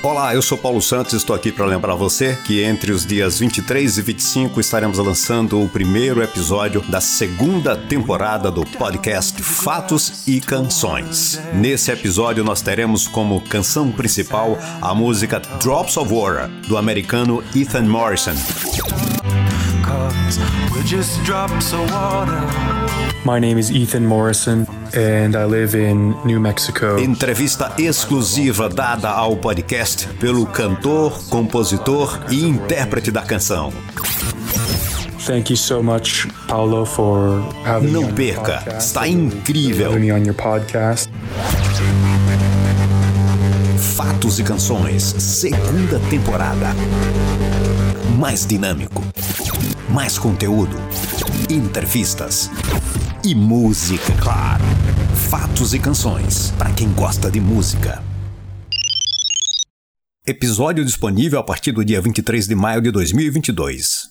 Olá, eu sou Paulo Santos e estou aqui para lembrar você que entre os dias 23 e 25 estaremos lançando o primeiro episódio da segunda temporada do podcast Fatos e Canções. Nesse episódio nós teremos como canção principal a música Drops of Water do americano Ethan Morrison. My name is Ethan Morrison and I live in New Mexico. Entrevista exclusiva dada ao podcast pelo cantor, compositor e intérprete da canção. Thank you so much, Paulo, for having Não me on your perca, podcast. está incrível. Me on your podcast. Fatos e Canções, segunda temporada. Mais dinâmico, mais conteúdo, entrevistas e música, claro. Fatos e Canções, para quem gosta de música. Episódio disponível a partir do dia 23 de maio de 2022.